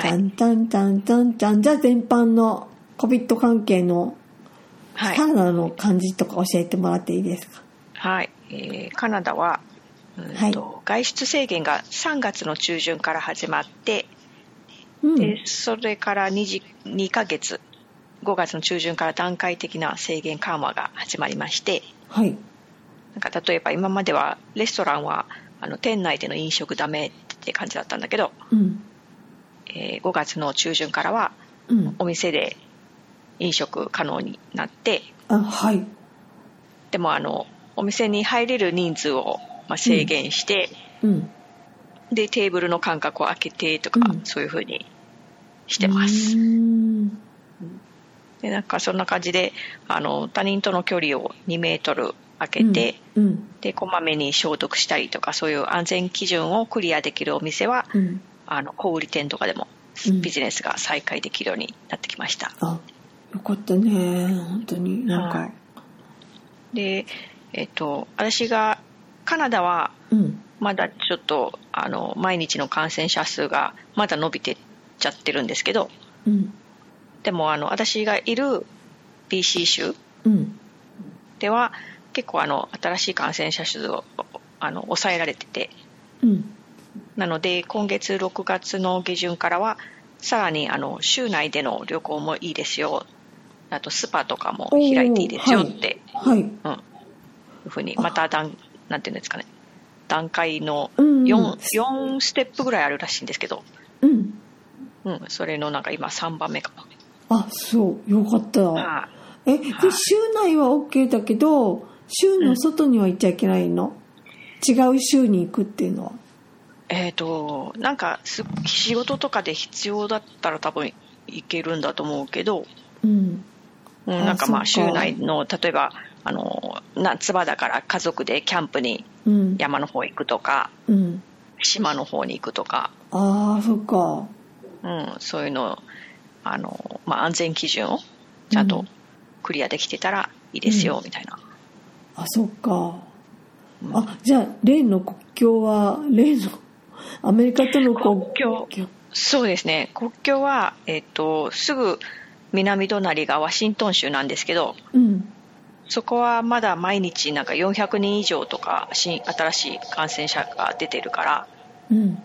タンタンタンタンタンじゃあ全般の COVID 関係のはい。カナダの感じとか教えてもらっていいですか？はい、えーカナダは、うんと外出制限が3月の中旬から始まって、うん。でそれから 2, 時2ヶ月5月の中旬から段階的な制限緩和が始まりましてはい。なんか例えば今まではレストランはあの店内での飲食ダメって感じだったんだけど、うんえー5月の中旬からはうん。お店で飲食可能になってあはい。でもあのお店に入れる人数を、まあ、制限して、うん。でテーブルの間隔を空けてとか、うん。そういう風にしてます。でなんかそんな感じであの他人との距離を2メートル空けて、うん。でこまめに消毒したりとかそういう安全基準をクリアできるお店は、うんあの小売店とかでもうん。ビジネスが再開できるようになってきました、あよかったね。本当になんか、はい。でえっと私がカナダはうん。まだちょっとあの毎日の感染者数がまだ伸びてっちゃってるんですけどうん。でもあの私がいる BC 州うん。では結構あの新しい感染者数をあの抑えられててうんなので今月6月の下旬からはさらにあの州内での旅行もいいですよ。あとスパとかも開いていいですよって、はい。うん、いうふうにまた段なんていうんですかね。段階のうん 4, 4ステップぐらいあるらしいんですけど、うん。うん、それのなんか今3番目かも。あそう。よかった。はえではい。州内は OK だけど州の外には行っちゃいけないの、違う州に行くっていうのは？えっ、となんかす仕事とかで必要だったら多分行けるんだと思うけど、うん。うん、あなんかまあ州内の例えばあの夏場だから家族でキャンプにうん。山の方行くとかうん。島の方に行くとか、ああそっか。うん、そういうのあの、まあ、安全基準をちゃんとうん。クリアできてたらいいですよ、みたいな。あそっか。うん。あじゃあ例の国境は例のアメリカとの国国境。そうですね。国境は、えっとすぐ南隣がワシントン州なんですけどうん。そこはまだ毎日なんか400人以上とか新新しい感染者が出てるから、うん。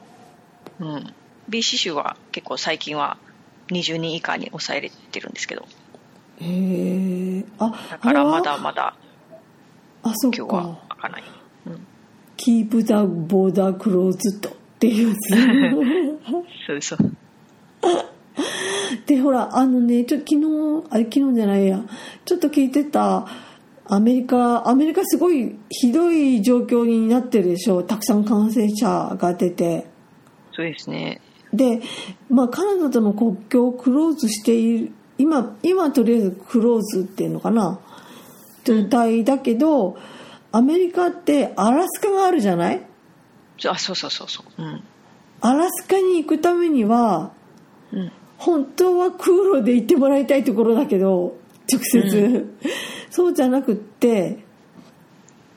うん、BC 州は結構最近は20人以下に抑えれてるんですけど。へえあだからまだまだあそっ今日はか開かない、うん、Keep the border closed っていう。や そうそう。つでほらあのねちょっと昨日あれ昨日じゃないや。ちょっと聞いてたアメリカアメリカすごいひどい状況になってるでしょたくさん感染者が出て。そうですね。で、まあ、カナダとの国境をクローズしている今今とりあえずクローズっていうのかな。状態だけどアメリカってアラスカがあるじゃない？あそうそうそうそう。うん。アラスカに行くためにはうん。本当は空路で行ってもらいたいところだけど直接、そうじゃなくって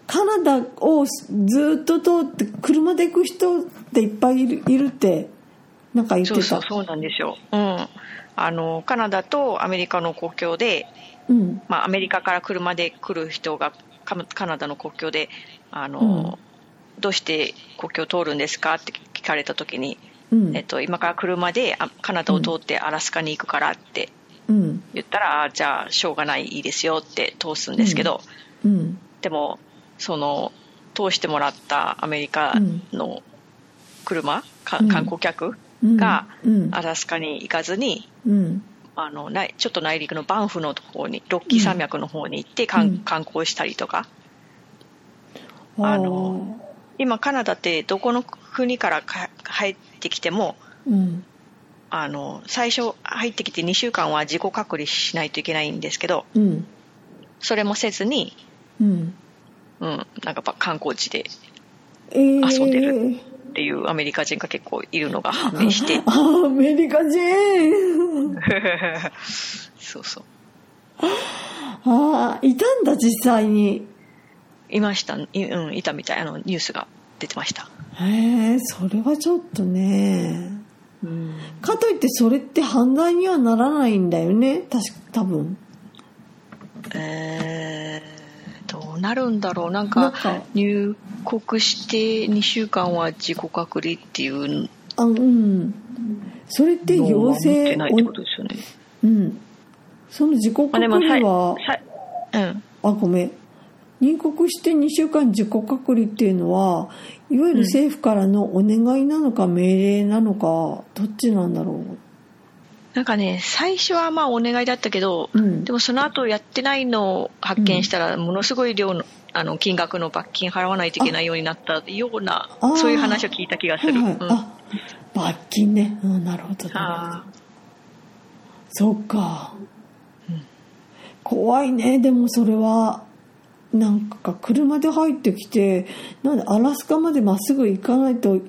カナダをずっと通って車で行く人っていっぱいいるいるってなんか言ってた。そうそうそうなんですよ、うん、あのカナダとアメリカの国境で、うん。まあ、アメリカから車で来る人がカカナダの国境であの、どうして国境を通るんですかって聞かれた時に、うん。えっと、今から車であカナダを通ってアラスカに行くからってうん。言ったら、あじゃあしょうがないいいですよって通すんですけど、うん。でもその通してもらったアメリカの車、観光客うん。がうん。アラスカに行かずに、うん。あのないちょっと内陸のバンフの方にロッキー山脈の方に行って観光したりとかあの今カナダってどこの国からか入ってきてもうん。あの最初入ってきて2週間は自己隔離しないといけないんですけどうん。それもせずに、うん。うん、なんか観光地でえー、遊んでるっていうアメリカ人が結構いるのが 判明して。あアメリカ人。そうそう。ああいたんだ実際にいました。い,、うん、いたみたい。あのニュースが出てました。へえそれはちょっとね。うん。かといってそれって犯罪にはならないんだよね。確か多分。えー、どうなるんだろう。なんか入国して2週間は自己隔離っていうあうん。それっての陽性ないってことですよね。うん。その自己隔離はさいさいうん。あごめん入国して2週間自己隔離っていうのはいわゆる政府からのお願いなのか命令なのかどっちなんだろなんかね最初はまあお願いだったけど、うん。でもその後やってないのを発見したらものすごい量のあの金額の罰金払わないといけないようになったようなそういう話を聞いた気がする。うはいはい、うん。あ罰金ね、うん、なるほど。そっか、怖いね。でもそれはなんか車で入ってきてなんでアラスカまでまっすぐ行かないとい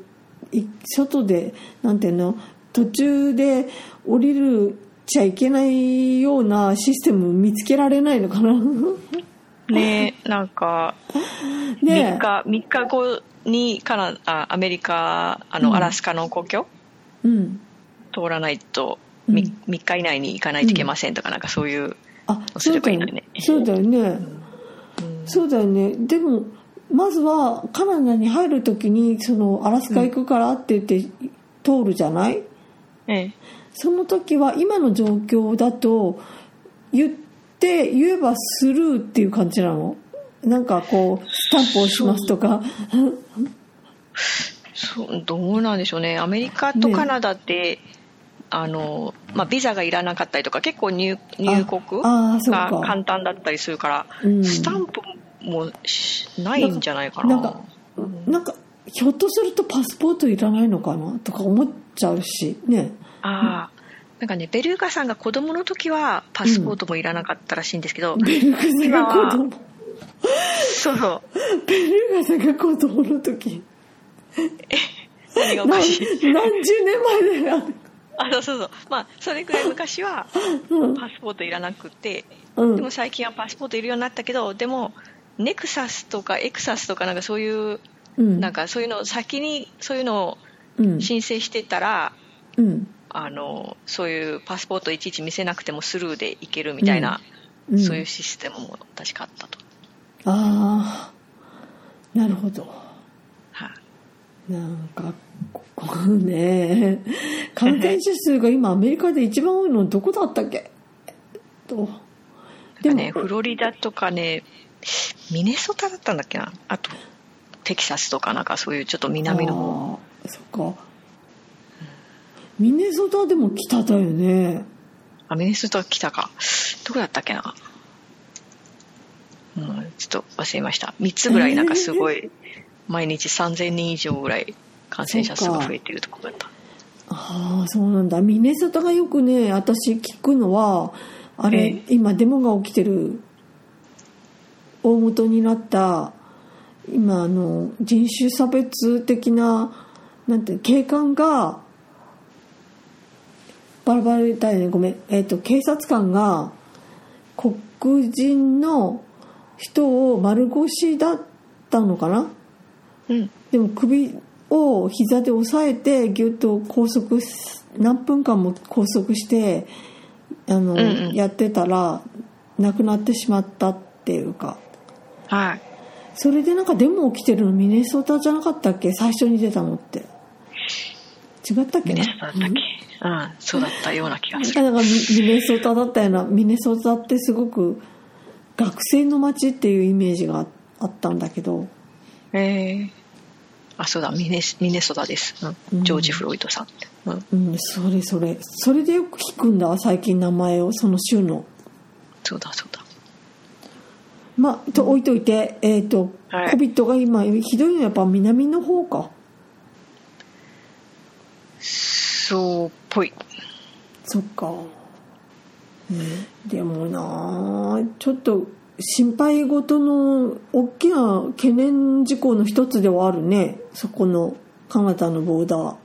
外でなんていうの途中で降りるちゃいけないようなシステム見つけられないのかな。ー ねなんか ね3日3日後にカナあアメリカあの、うん。アラスカの国境うん。通らないとうん。3, 日以内に行かないといけませんとか、なんかそういう、あすそうだよ。ねそうだよね、うんそうだよね。でもまずはカナダに入る時にそのアラスカ行くからって言って通るじゃない、ええ。その時は今の状況だと言って言えばスルーっていう感じなの？なんかこうスタンプをしますとか。そう。どうなんでしょうね。アメリカとカナダって、あのまあ、ビザがいらなかったりとか結構入入国が簡単だったりするから、うん。スタンプもしないんじゃないかな。なんかなんかひょっとするとパスポートいらないのかなとか思っちゃうしね。ああなんかねベルーガさんが子供の時はパスポートもいらなかったらしいんですけど、ベルガさんが子供。そうそう。ベルガさんが子供の時。何がお何かしい。何十年前だよあそうそうそう。まあそれくらい昔はうん。パスポートいらなくて、うん。でも最近はパスポートいるようになったけどでもネクサスとかエクサスとかなんかそういううん。なんかそういうのを先にそういうのをうん。申請してたら、うん。あのそういうパスポートいちいち見せなくてもスルーでいけるみたいな、うん。そういうシステムも確かあったと、ああなるほど。はいなんかここね 感染者数が今アメリカで一番多いのどこだったっけ？と。でもねフロリダとかねミネソタだったんだっけな？あとテキサスとかなんかそういうちょっと南の方。そっか。ミネソタでも北だよね。あミネソタ来たか。どこだったっけな？うんちょっと忘れました。3つぐらいなんかすごい毎日3000人以上ぐらい感染者数が増えてるところだった。ああそうなんだ。ミネソタがよくね私聞くのはあれ、ええ。今デモが起きてる大元になった今あの人種差別的ななんて警官がバラバラだよね。ごめん、えっと警察官が黒人の人を丸腰だったのかな？うん。でも首を膝で押さえてギュッと拘束し何分間も拘束してあの、うんうん。やってたら亡くなってしまったっていうか。はい。それでなんかデモ起きてるのミネソタじゃなかったっけ？最初に出たのって。違ったっけな？ミネソタだったっけうんそうだったような気がする。なんかミミネソタだったようなミネソタってすごく学生の街っていうイメージがあったんだけど。ええあそうだミネスミネソタです、うん。うん。ジョージ・フロイドさん、うん、うんそれそれ。それでよく聞くんだ最近名前をその州の。そうだそうだ。まあと置いといてえっ、と、はい。COVID が今ひどいのはやっぱ南の方か。そうっぽい。そっか、ね、でもなあちょっと心配事の大きな懸念事項の一つではあるね。そこのカナダのボーダ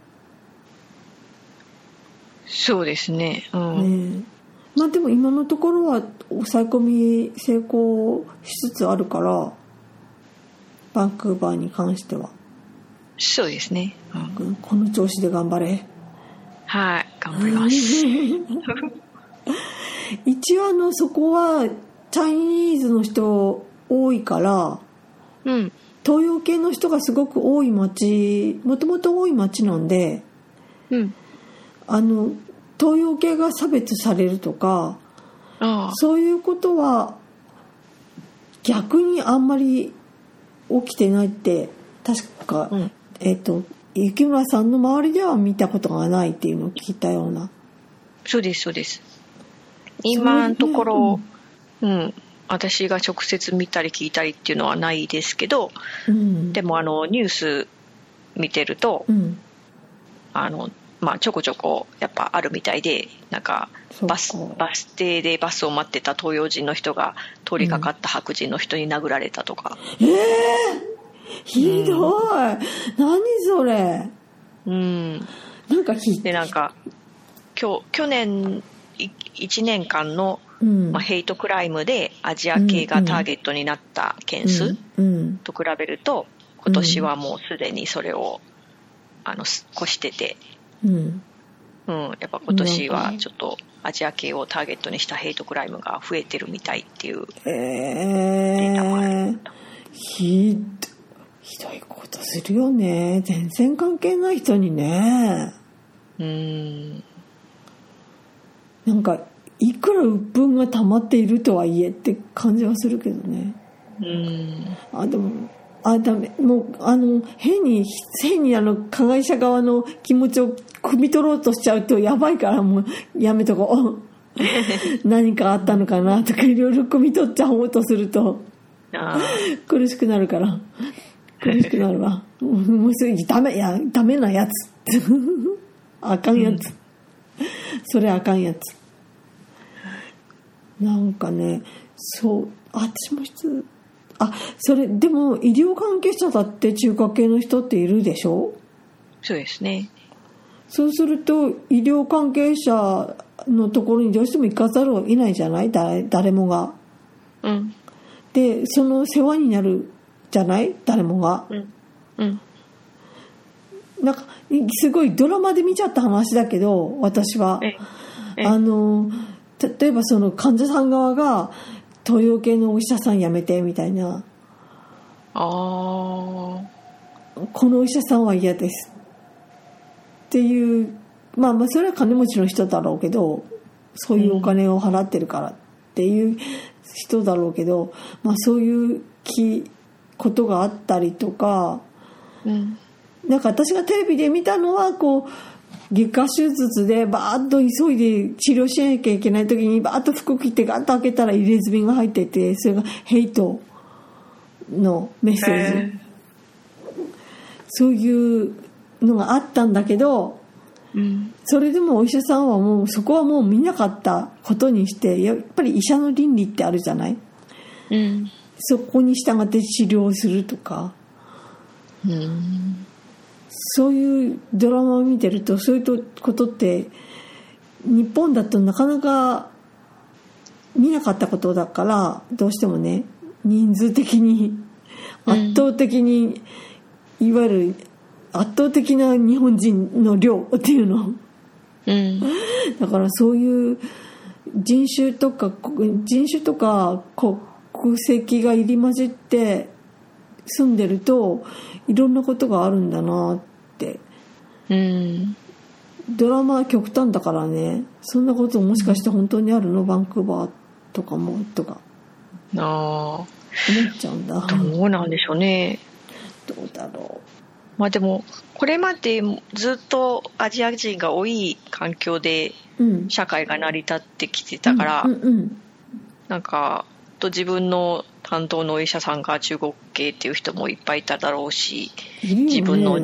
そうですね。うん、ー、ね。まあでも今のところは抑え込み成功しつつあるからバンクーバーに関しては、そうですね、うん。うんこの調子で頑張れ。はい頑張ります。一応あのそこはチャイニーズの人多いからうん。東洋系の人がすごく多い町もともと多い町なんでうん。あの東洋系が差別されるとかああ。そういうことは逆にあんまり起きてないって確か、うん。えっ、と雪村さんの周りでは見たことがないっていうのを聞いたような。そうですそうです。今のところうん。私が直接見たり聞いたりっていうのはないですけどうん。でもあのニュース見てるとうん。あのまあちょこちょこやっぱあるみたいでなんかバスバス停でバスを待ってた東洋人の人が通りかかった白人の人に殴られたとか。ええひどい、何それ。うん。なんかひでなんか今日去年1年間の、うん。まあ、ヘイトクライムでアジア系がターゲットになった件数うん。と比べると今年はもうすでにそれをあのす越してて、うん。うん、やっぱ今年はちょっとアジア系をターゲットにしたヘイトクライムが増えてるみたいっていうええひどひどいことするよね。全然関係ない人にね。うん。なんかいくら鬱憤が溜まっているとはいえって感じはするけどね。うん。あでもあダメもうあの変に変にあの加害者側の気持ちを汲み取ろうとしちゃうとやばいからもうやめとこう。何かあったのかなとかいろいろ汲み取っちゃおうとすると。あ苦しくなるから。苦しくなるわ。もうもうすぐダメいやダメなやつ。あかんやつ、それあかんやつなんかねそうあ私も質あそれでも医療関係者だって中華系の人っているでしょ？そうですね。そうすると医療関係者のところにどうしても行かざるを得ないじゃない？誰誰もが。うん。でその世話になるじゃない？誰もが。うん。うん。なんかすごいドラマで見ちゃった話だけど私は。ええ。あの例えばその患者さん側が東洋系のお医者さん辞めてみたいな。ああこのお医者さんは嫌ですっていうまあまあそれは金持ちの人だろうけどそういうお金を払ってるからっていう人だろうけど、まあそういうきことがあったりとか。うん。なんか私がテレビで見たのはこう外科手術でバーッと急いで治療しなきゃいけない時にバーッと服着てガッと開けたら入れ墨が入っててそれがヘイトのメッセージ、へそういうのがあったんだけどうん。それでもお医者さんはもうそこはもう見なかったことにしてやっぱり医者の倫理ってあるじゃない？うん。そこに従って治療をするとか。うんそういうドラマを見てるとそういうことって日本だとなかなか見なかったことだからどうしてもね人数的に圧倒的に、いわゆる圧倒的な日本人の量っていうの。うん。だからそういう人種とか人種とか国籍が入り混じって住んでるといろんなことがあるんだなって。うん。ドラマは極端だからね。そんなこともしかして本当にあるの？バンクーバーとかもとか。あ思っちゃうんだ。あどうなんでしょうね。どうだろまあでもこれまでずっとアジア人が多い環境で社会が成り立ってきてたから、なんかと自分の担当のお医者さんが中国系っていう人もいっぱいいただろうし自分の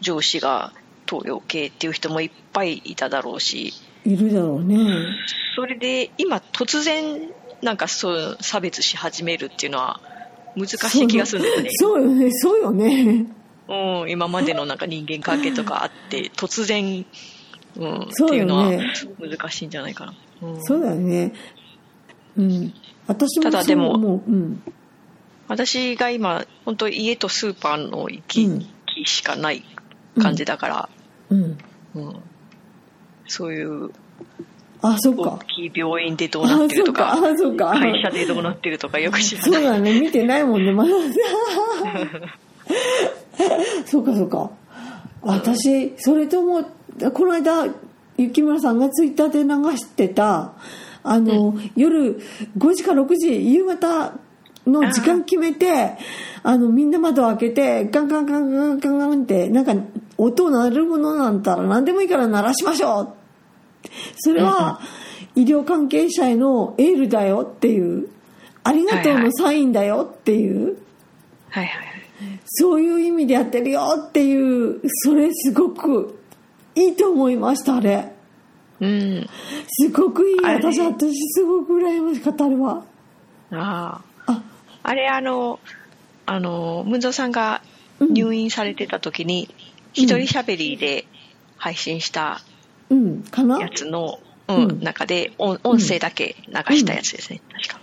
上司が東洋系っていう人もいっぱいいただろうし。いるだろうね。それで今突然なんかそう差別し始めるっていうのは難しい気がするんだよね。そうよね。そうよね。うん、今までのなんか人間関係とかあって 突然、うん、ねっていうのは難しいんじゃないかな。うん。そうだよねうん私もそうただでも思ううん私が今本当家とスーパーの行きうん来しかない感じだから、うんうんそういうあ、そっ大か。きい病院でどうなってるとかあ、そうか。会社でどうなってるとかよく知らそうない。だね。見てないもんね、まだ。そうか、そうか。私、それとも、この間、雪村さんがツイッターで流してた、あの、夜5時か6時、夕方の時間決めて、あの、みんな窓開けて、ガンガンガンガンガンガンって、なんか、音鳴るものなんたら何でもいいから鳴らしましょう。それは、医療関係者へのエールだよっていう、ありがとうのサインだよっていう、はいはい。そういう意味でやってるよっていう、それすごくいいと思いました、あれ。うん。すごくいい。私、私すごく羨ましかった、あれは。ああ。あ、あれ、あの、あの、ムンゾーさんが入院されてた時に、一人喋りで配信したうん、かな？やつの、ううんん、中で音音声だけ流したやつですね、確か。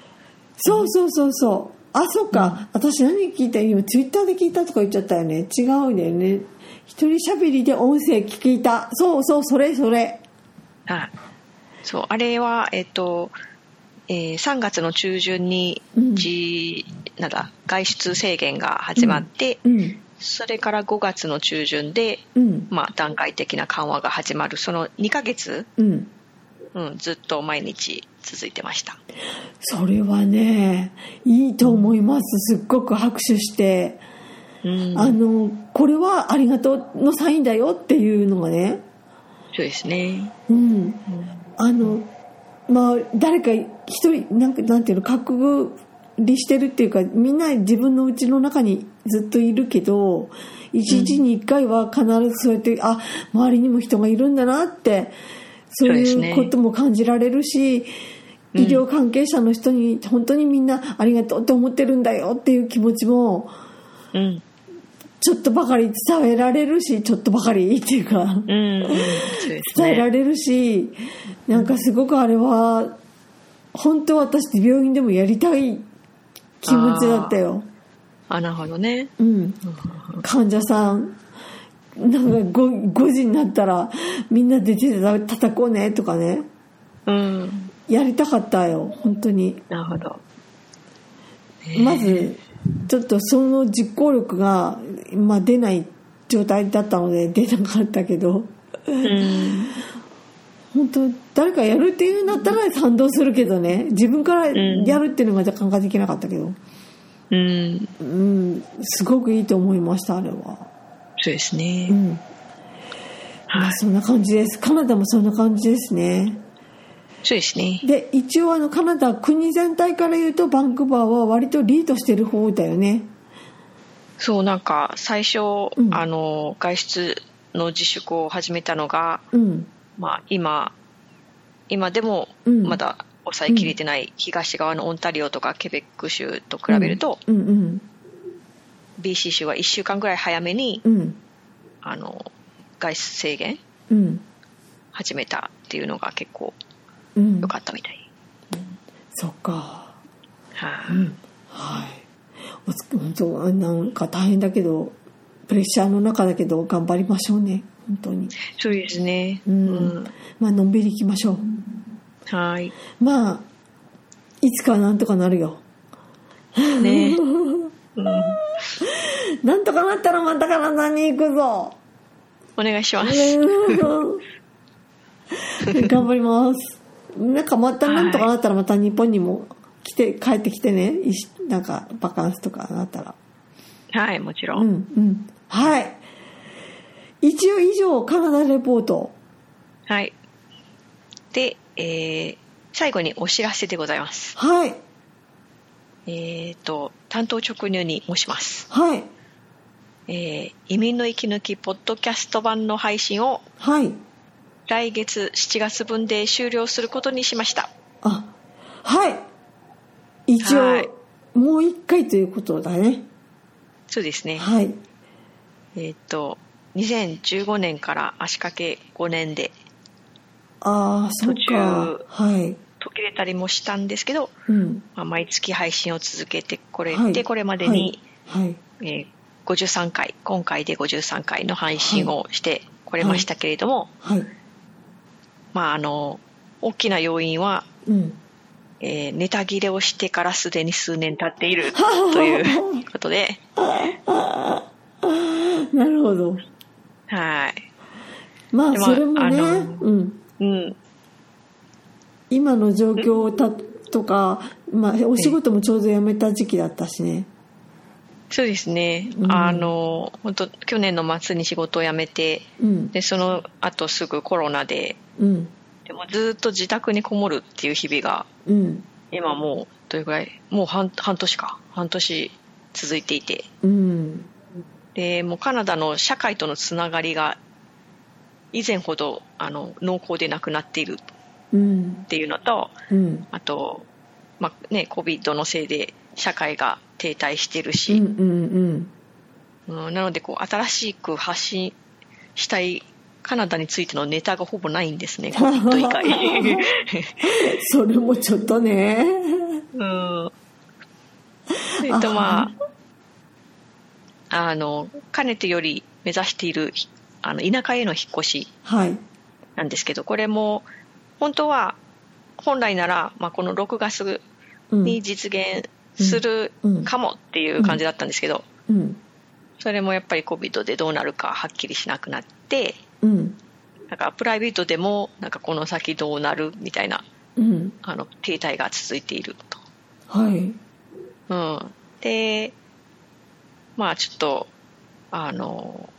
そうそうそうそう。あ、そっか。私何聞いた？今、ツイッターで聞いたとか言っちゃったよね。違うんだよね。一人喋りで音声聞いた。そうそう、それそれ。はい。そう、あれは、えっと、えー3月の中旬にうんじ、なんだ外出制限が始まって、うん。それから5月の中旬で、うん。まあ、段階的な緩和が始まるその2ヶ月、うん。うん、ずっと毎日続いてましたそれはね、いいと思います。すっごく拍手して。うんあの、これはありがとうのサインだよっていうのがね。そうですね。うん。あの、まあ、誰か一人、なんか、なんていうの、覚離してるっていうか、みんな自分の家の中にずっといるけど、一日に一回は必ずそうやって、あ、周りにも人がいるんだなって、そういうことも感じられるし、医療関係者の人に本当にみんなありがとうって思ってるんだよっていう気持ちも、うんちょっとばかり伝えられるし、ちょっとばかりっていうか、うん、ね伝えられるし、なんかすごくあれは、本当私病院でもやりたい気持ちだったよ。あなるほどねうん。患者さん、なんか 5, 5時になったらみんなで手で叩こうねとかね。うんやりたかったよ、本当に。なるほどまず、ちょっとその実行力が、まあ、出ない状態だったので出なかったけど、うん。本当誰かやるっていうんだったら賛同するけどね。自分からやるっていうのがなかなかできなかったけど。うん。うん。すごくいいと思いましたあれは。そうですうねんまあそんな感じです。カナダもそんな感じですね。そうですね。で一応あのカナダ国全体から言うとバンクーバーは割とリードしてる方だよねそうなんか最初、うん。あの外出の自粛を始めたのが、うん。まあ、今今でもうん。まだ抑えきれてない東側のオンタリオとかケベック州と比べると、うん。うん。BC 州は1週間ぐらい早めに、うん。あの外出制限うん。始めたっていうのが結構うん。良かったみたい、そっか。はい。うん。はいなんか大変だけどプレッシャーの中だけど頑張りましょうね。本当に。そうですね。うん。まあのんびりいきましょう。はい。まあいつかはなんとかなるよ。ね、なんとかなったらまたカナダに行くぞ。お願いします、うん 頑張ります。なんかまたなんとかなったらまた日本にも来て帰ってきてねなんかバカンスとかなったら。はいもちろ、うんんうん。はい。一応以上カナダレポート。はい。で、えー最後にお知らせでございます。はい。えっ、と担当直入に申します。はい。えー移民の息抜きポッドキャスト版の配信をはい。来月7月分で終了することにしました。あはい。一応、はいもう一回ということだね。そうですね。はい。えっ、と2015年から足掛け5年でああそっか。途中はい。途切れたりもしたんですけど、うん。まあ、毎月配信を続けてこれはい。でこれまでに、はい、はい。えー53回今回で53回の配信をしてこれましたけれども、はい。まああの大きな要因は、うんえーネタ切れをしてからすでに数年経っているということで。なるほど。はい。まあそれもね、うん、うん。今の状況たとか、まあ、お仕事もちょうど辞めた時期だったしね。そうですね、うん。あの本当去年の末に仕事を辞めてうん。でその後すぐコロナでうんでもずっと自宅にこもるっていう日々がうん。今もうどれぐらい？もう半半年か。半年続いていて。うん。でもうカナダの社会とのつながりが以前ほどあの濃厚でなくなっている。うんっていうのとうん。あと、まあね、COVID のせいで社会が停滞してるうんし、うん。うんなのでこう新しく発信したいカナダについてのネタがほぼないんですね COVID 以外、それもちょっとね。うん、それとまああのかねてより目指しているあの田舎への引っ越しはい。なんですけどこれも本当は本来なら、まあ、この6月うん。に実現するうん。かもっていう感じだったんですけど、うん。それもやっぱり COVID でどうなるかはっきりしなくなってうん。なんかプライベートでもなんかこの先どうなるみたいなうん。あの停滞が続いているはい。と。うん、でまあちょっとあの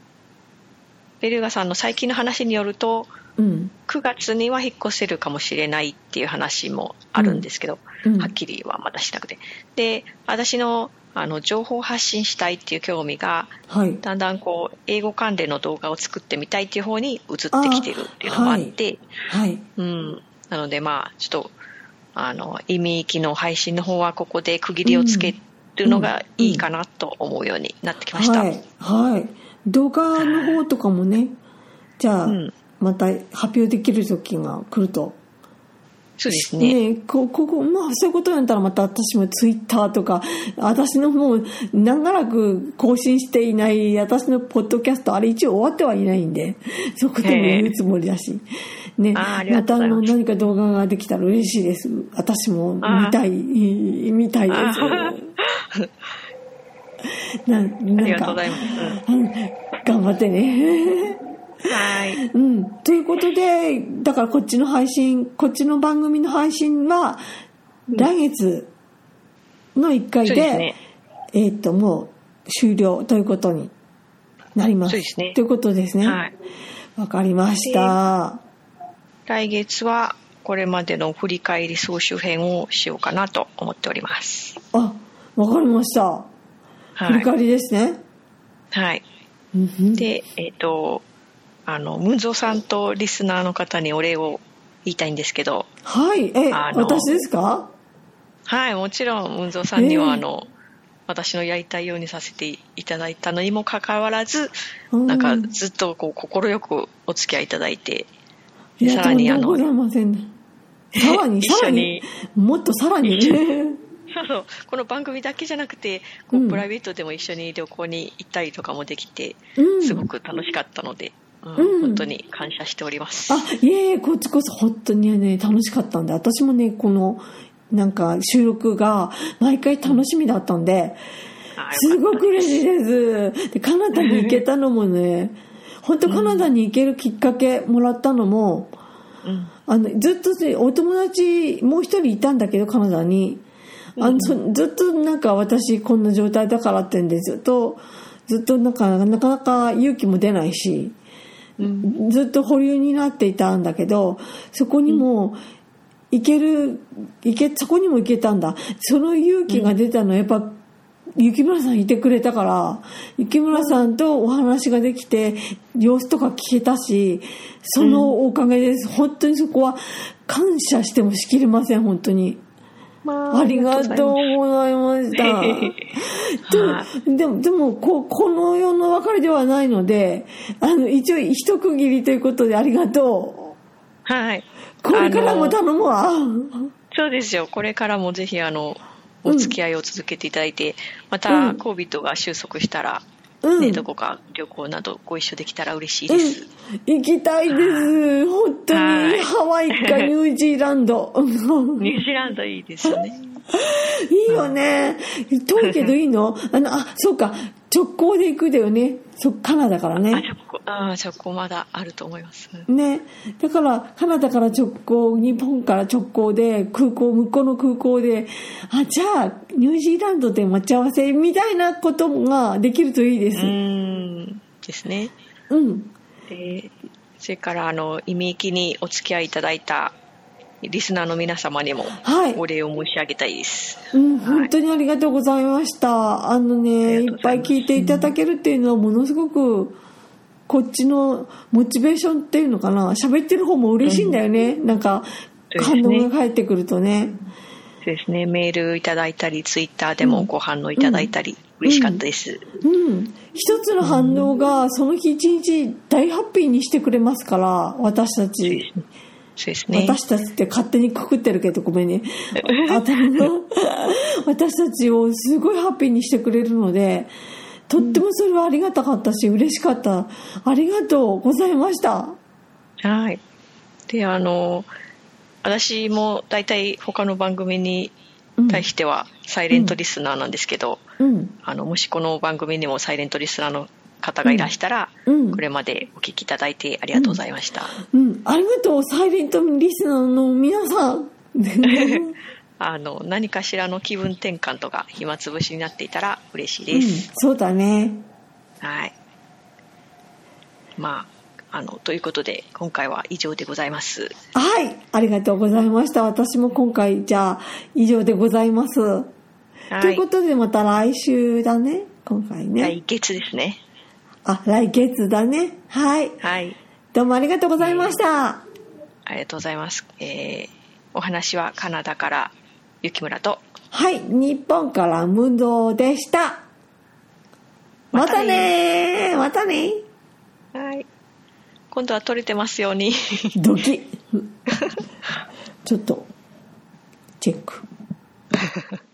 ベルガさんの最近の話によるとうん。9月には引っ越せるかもしれないっていう話もあるんですけど、うん。はっきりはまだしなくて。で私のあの情報発信したいっていう興味がはい。だんだんこう英語関連の動画を作ってみたいっていう方に移ってきてるっていうのもあってはい。うん、なのでまあちょっとあの意味域の配信の方はここで区切りをつけるのがいいかなと思うようになってきました、はいはい。動画の方とかもねじゃあ、うん。また発表できる時が来るとそうですね。ねこここまあそういうことになったらまた私もツイッターとか私のもう長らく更新していない私のポッドキャストあれ一応終わってはいないんでそこでも言うつもりだし、ね、あーありがまたあの何か動画ができたら嬉しいです。私も見たい見たいです。ななんかありがとうございます、うん頑張ってねはいうん。ということで、だからこっちの配信、こっちの番組の配信は、来月の1回で、ですねえーっと、もう終了ということになります。そうですねということですね。はいわかりました。来月はこれまでの振り返り総集編をしようかなと思っておりますあ、わかりました。はい、振り返りですね。はい、でえっ、とあのムンゾーさんとリスナーの方にお礼を言いたいんですけど。はい。え、私ですか？はいもちろんムンゾーさんには、ええ。あの私のやりたいようにさせていただいたのにもかかわらず、うん。なんかずっとこう快くお付き合いいただいていや、さらにあの。さらに、一緒さらにに、もっとさらに。この番組だけじゃなくてこううん。プライベートでも一緒に旅行に行ったりとかもできて、うん。すごく楽しかったので、うんうん本当に感謝しております。あ、いえいえ、こっちこそ本当にね、楽しかったんで、私もね、この、なんか収録が毎回楽しみだったんで、あすごく嬉しいです。で、カナダに行けたのもね、本当カナダに行けるきっかけもらったのも、うんあの、ずっとね、お友達もう一人いたんだけど、カナダに。あの、そずっとなんか私こんな状態だからってんで、ずっと、ずっとなんか、なかなか勇気も出ないし、うんずっと保留になっていたんだけど、そこにも行ける、行け、そこにも行けたんだ。その勇気が出たのはやっぱ、雪村さんいてくれたから、雪村さんとお話ができて、様子とか聞けたし、そのおかげです。本当にそこは感謝してもしきれません、本当に。まありがとうございました。はででも、でもこ、この世の別れではないので、あの、一応一区切りということでありがとはい。う。これからも頼むわ。そうですよ。これからもぜひあのお付き合いを続けていただいて、またうん COVID が収束したら、ううんね、どこか旅行などご一緒できたら嬉しいです。行きたいです。本当にはいハワイか ニュージーランド。ニュージーランドいいですね。いいよね。遠いけどいいの？あの、あ、そうか。直行で行くだよね。そ、カナダからあ、ね。直行、あ、直行まだあると思います。ね。だから、カナダから直行、日本から直行で、空港、向こうの空港で、あ、じゃあ、ニュージーランドで待ち合わせ、みたいなことができるといいですう。ーん、ですね。うん。でそれから、あの、意味きにお付き合いいただいたリスナーの皆様にもはいお礼を申し上げたいです。うん、はい本当にありがとうございました。あのあね、いっぱい聞いていただけるっていうのはものすごく、こっちのモチベーションっていうのかな、喋ってる方も嬉しいんだよね。なんか、反応が返ってくるとね。そうですね、メールいただいたり、ツイッターでもご反応いただいたり、嬉しかったです。うん。一つの反応が、その日一日大ハッピーにしてくれますから、私たち。そうですね。私たちって勝手にくくってるけどごめんね。私たちをすごいハッピーにしてくれるので、とってもそれはありがたかったし、嬉しかった。ありがとうございました。はい。で、あの、私も大体他の番組に対してはサイレントリスナーなんですけど、うん。あの、もしこの番組にもサイレントリスナーの方がいらしたら、うんこれまでお聞きいただいてありがとうございました。うん。ありがとう、サイレントリスナーの皆さん。あの、何かしらの気分転換とか暇つぶしになっていたら嬉しいうんです。そうだね。はい。まあ、あの、ということで、今回は以上でございます。はい。ありがとうございました。私も今回、じゃあ、以上でございます。はい。ということで、また来週だね。今回ね。来月ですね。あ、来月だね。はい。はい。どうもありがとうございました。ありがとうございます。えー、お話はカナダから雪村と。はい、日本からムンドでした。またねまたねはい。今度は取れてますように。ドキ。ちょっと、チェック。